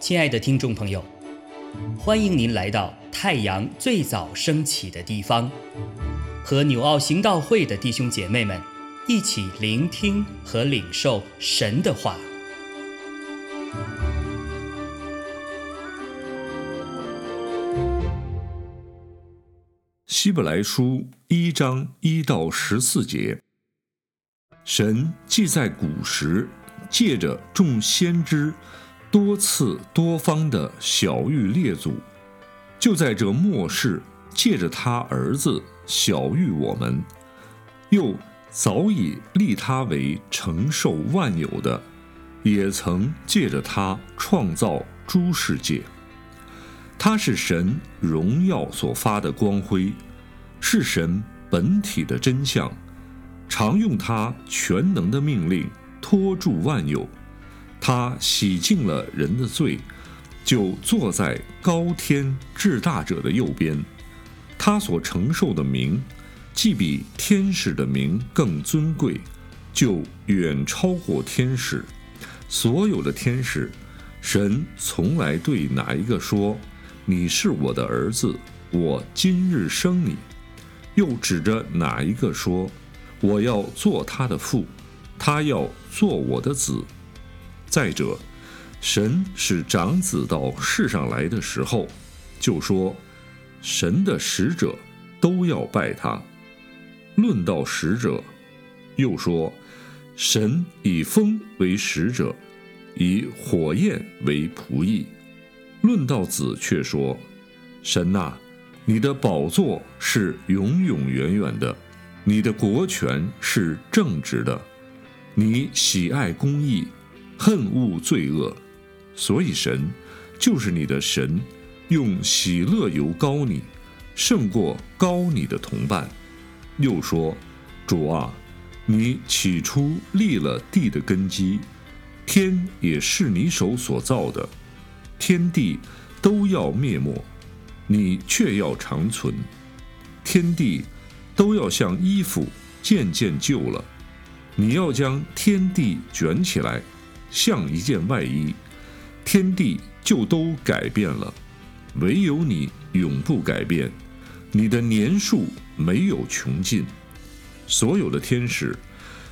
亲爱的听众朋友，欢迎您来到太阳最早升起的地方，和纽奥行道会的弟兄姐妹们一起聆听和领受神的话。希伯来书一章一到十四节，神既在古时借着众先知。多次多方的小玉列祖，就在这末世借着他儿子小玉我们，又早已立他为承受万有的，也曾借着他创造诸世界。他是神荣耀所发的光辉，是神本体的真相，常用他全能的命令托住万有。他洗净了人的罪，就坐在高天至大者的右边。他所承受的名，既比天使的名更尊贵，就远超过天使。所有的天使，神从来对哪一个说：“你是我的儿子，我今日生你。”又指着哪一个说：“我要做他的父，他要做我的子。”再者，神使长子到世上来的时候，就说：“神的使者都要拜他。”论到使者，又说：“神以风为使者，以火焰为仆役。”论到子，却说：“神呐，你的宝座是永永远远的，你的国权是正直的，你喜爱公义。”恨恶罪恶，所以神就是你的神，用喜乐油膏你，胜过高你的同伴。又说：“主啊，你起初立了地的根基，天也是你手所造的，天地都要灭没，你却要长存。天地都要像衣服渐渐旧了，你要将天地卷起来。”像一件外衣，天地就都改变了，唯有你永不改变，你的年数没有穷尽。所有的天使，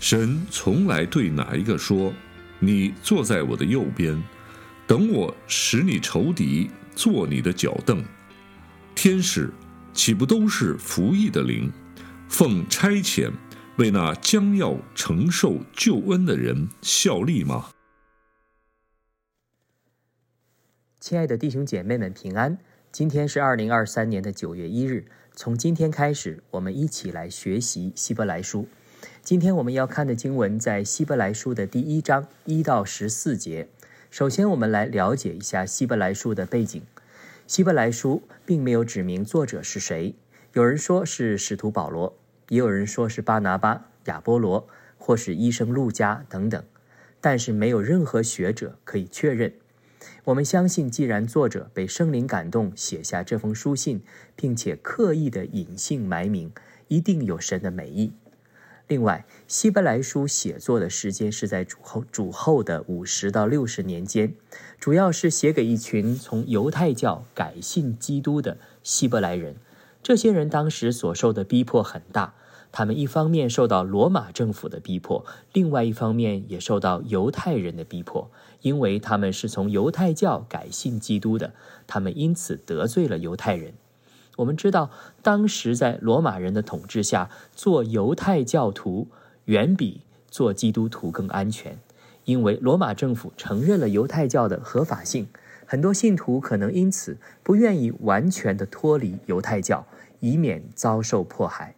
神从来对哪一个说：“你坐在我的右边，等我使你仇敌做你的脚凳。”天使岂不都是服役的灵，奉差遣为那将要承受救恩的人效力吗？亲爱的弟兄姐妹们，平安！今天是二零二三年的九月一日。从今天开始，我们一起来学习希伯来书。今天我们要看的经文在希伯来书的第一章一到十四节。首先，我们来了解一下希伯来书的背景。希伯来书并没有指明作者是谁，有人说是使徒保罗，也有人说是巴拿巴、亚波罗，或是医生路加等等，但是没有任何学者可以确认。我们相信，既然作者被圣灵感动写下这封书信，并且刻意的隐姓埋名，一定有神的美意。另外，希伯来书写作的时间是在主后主后的五十到六十年间，主要是写给一群从犹太教改信基督的希伯来人。这些人当时所受的逼迫很大。他们一方面受到罗马政府的逼迫，另外一方面也受到犹太人的逼迫，因为他们是从犹太教改信基督的，他们因此得罪了犹太人。我们知道，当时在罗马人的统治下，做犹太教徒远比做基督徒更安全，因为罗马政府承认了犹太教的合法性，很多信徒可能因此不愿意完全的脱离犹太教，以免遭受迫害。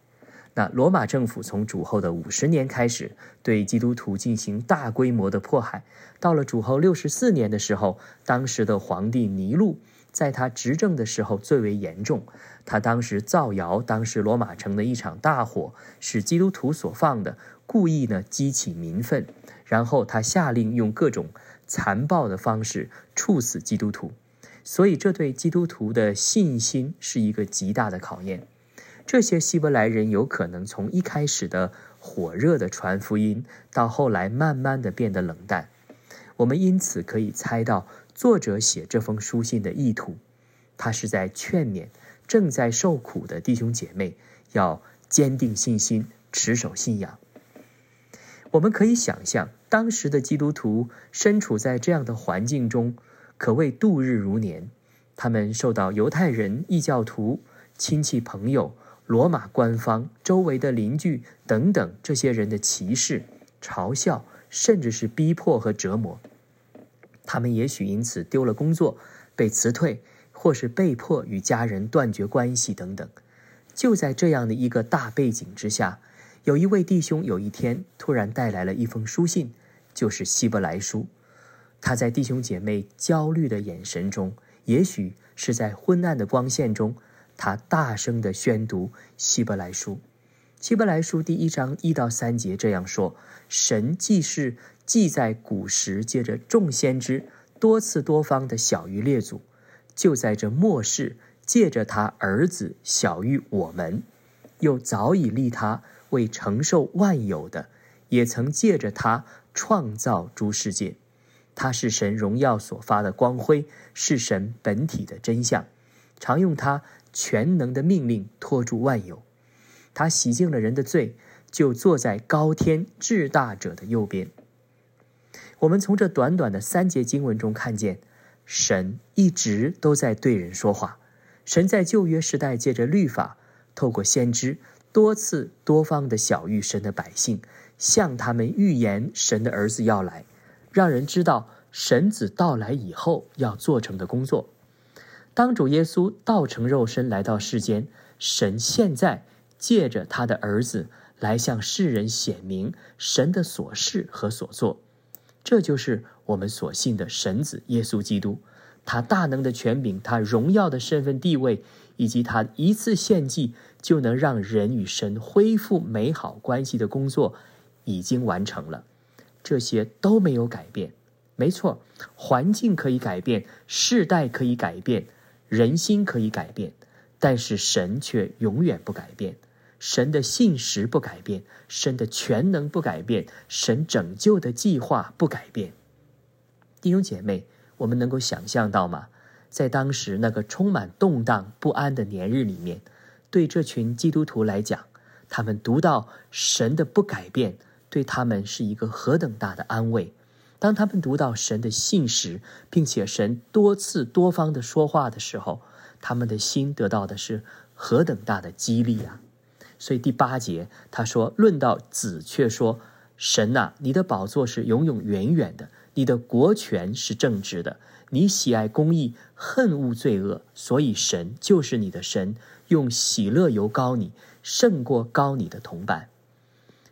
那罗马政府从主后的五十年开始，对基督徒进行大规模的迫害。到了主后六十四年的时候，当时的皇帝尼禄在他执政的时候最为严重。他当时造谣，当时罗马城的一场大火是基督徒所放的，故意呢激起民愤。然后他下令用各种残暴的方式处死基督徒。所以这对基督徒的信心是一个极大的考验。这些希伯来人有可能从一开始的火热的传福音，到后来慢慢的变得冷淡。我们因此可以猜到作者写这封书信的意图，他是在劝勉正在受苦的弟兄姐妹要坚定信心，持守信仰。我们可以想象，当时的基督徒身处在这样的环境中，可谓度日如年。他们受到犹太人、异教徒、亲戚朋友、罗马官方、周围的邻居等等这些人的歧视、嘲笑，甚至是逼迫和折磨。他们也许因此丢了工作，被辞退，或是被迫与家人断绝关系等等。就在这样的一个大背景之下。有一位弟兄有一天突然带来了一封书信，就是希伯来书。他在弟兄姐妹焦虑的眼神中，也许是在昏暗的光线中，他大声的宣读希伯来书。希伯来书第一章一到三节这样说：神既是既在古时借着众先知多次多方的小于列祖，就在这末世借着他儿子小于我们，又早已立他。会承受万有的，也曾借着他创造诸世界。他是神荣耀所发的光辉，是神本体的真相。常用他全能的命令托住万有。他洗净了人的罪，就坐在高天至大者的右边。我们从这短短的三节经文中看见，神一直都在对人说话。神在旧约时代借着律法，透过先知。多次多方的小遇神的百姓，向他们预言神的儿子要来，让人知道神子到来以后要做成的工作。当主耶稣道成肉身来到世间，神现在借着他的儿子来向世人显明神的所事和所做，这就是我们所信的神子耶稣基督。他大能的权柄，他荣耀的身份地位，以及他一次献祭就能让人与神恢复美好关系的工作，已经完成了。这些都没有改变。没错，环境可以改变，世代可以改变，人心可以改变，但是神却永远不改变。神的信实不改变，神的全能不改变，神拯救的计划不改变。弟兄姐妹。我们能够想象到吗？在当时那个充满动荡不安的年日里面，对这群基督徒来讲，他们读到神的不改变，对他们是一个何等大的安慰。当他们读到神的信实，并且神多次多方的说话的时候，他们的心得到的是何等大的激励啊！所以第八节他说：“论到子，却说神呐，你的宝座是永永远远的。”你的国权是正直的，你喜爱公义，恨恶罪恶，所以神就是你的神，用喜乐油膏你，胜过高你的同伴。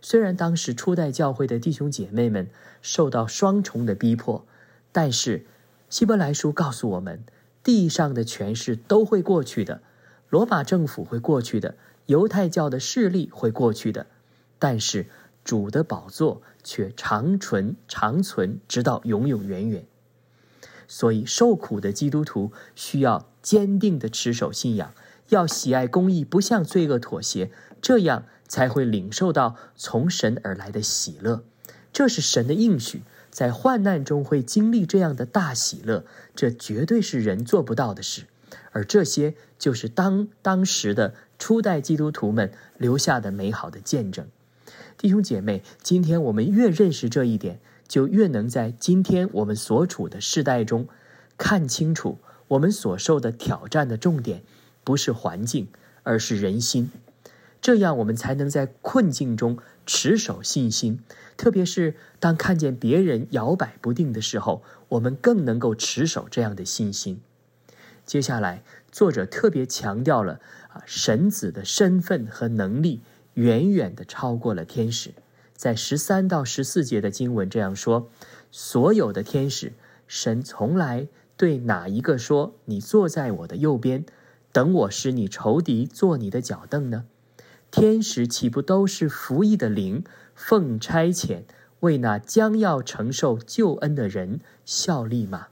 虽然当时初代教会的弟兄姐妹们受到双重的逼迫，但是希伯来书告诉我们，地上的权势都会过去的，罗马政府会过去的，犹太教的势力会过去的，但是。主的宝座却长存长存，直到永永远远。所以，受苦的基督徒需要坚定的持守信仰，要喜爱公义，不向罪恶妥协，这样才会领受到从神而来的喜乐。这是神的应许，在患难中会经历这样的大喜乐，这绝对是人做不到的事。而这些就是当当时的初代基督徒们留下的美好的见证。弟兄姐妹，今天我们越认识这一点，就越能在今天我们所处的世代中，看清楚我们所受的挑战的重点，不是环境，而是人心。这样，我们才能在困境中持守信心。特别是当看见别人摇摆不定的时候，我们更能够持守这样的信心。接下来，作者特别强调了啊，神子的身份和能力。远远的超过了天使，在十三到十四节的经文这样说：所有的天使，神从来对哪一个说：“你坐在我的右边，等我使你仇敌坐你的脚凳呢？”天使岂不都是服役的灵，奉差遣为那将要承受救恩的人效力吗？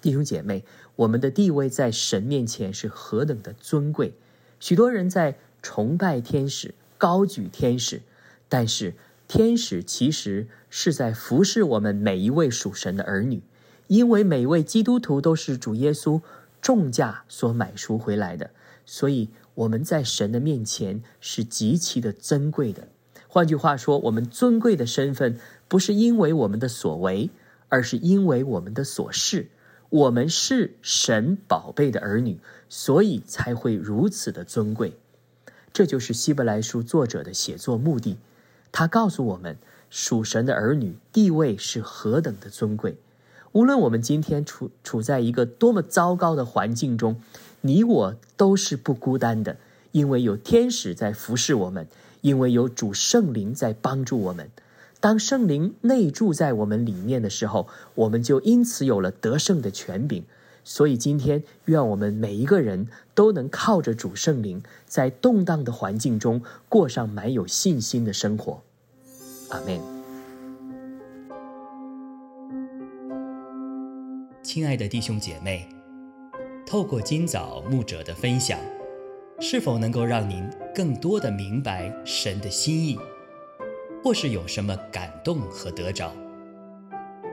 弟兄姐妹，我们的地位在神面前是何等的尊贵！许多人在。崇拜天使，高举天使，但是天使其实是在服侍我们每一位属神的儿女，因为每位基督徒都是主耶稣重价所买赎回来的，所以我们在神的面前是极其的珍贵的。换句话说，我们尊贵的身份不是因为我们的所为，而是因为我们的所事。我们是神宝贝的儿女，所以才会如此的尊贵。这就是希伯来书作者的写作目的。他告诉我们，属神的儿女地位是何等的尊贵。无论我们今天处处在一个多么糟糕的环境中，你我都是不孤单的，因为有天使在服侍我们。因为有主圣灵在帮助我们，当圣灵内住在我们里面的时候，我们就因此有了得胜的权柄。所以今天，愿我们每一个人都能靠着主圣灵，在动荡的环境中过上满有信心的生活。阿门。亲爱的弟兄姐妹，透过今早牧者的分享。是否能够让您更多的明白神的心意，或是有什么感动和得着？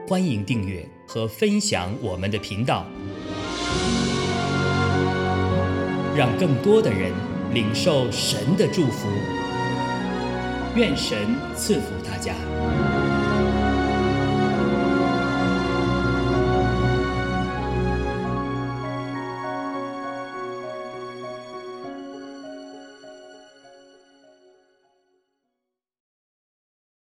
欢迎订阅和分享我们的频道，让更多的人领受神的祝福。愿神赐福大家。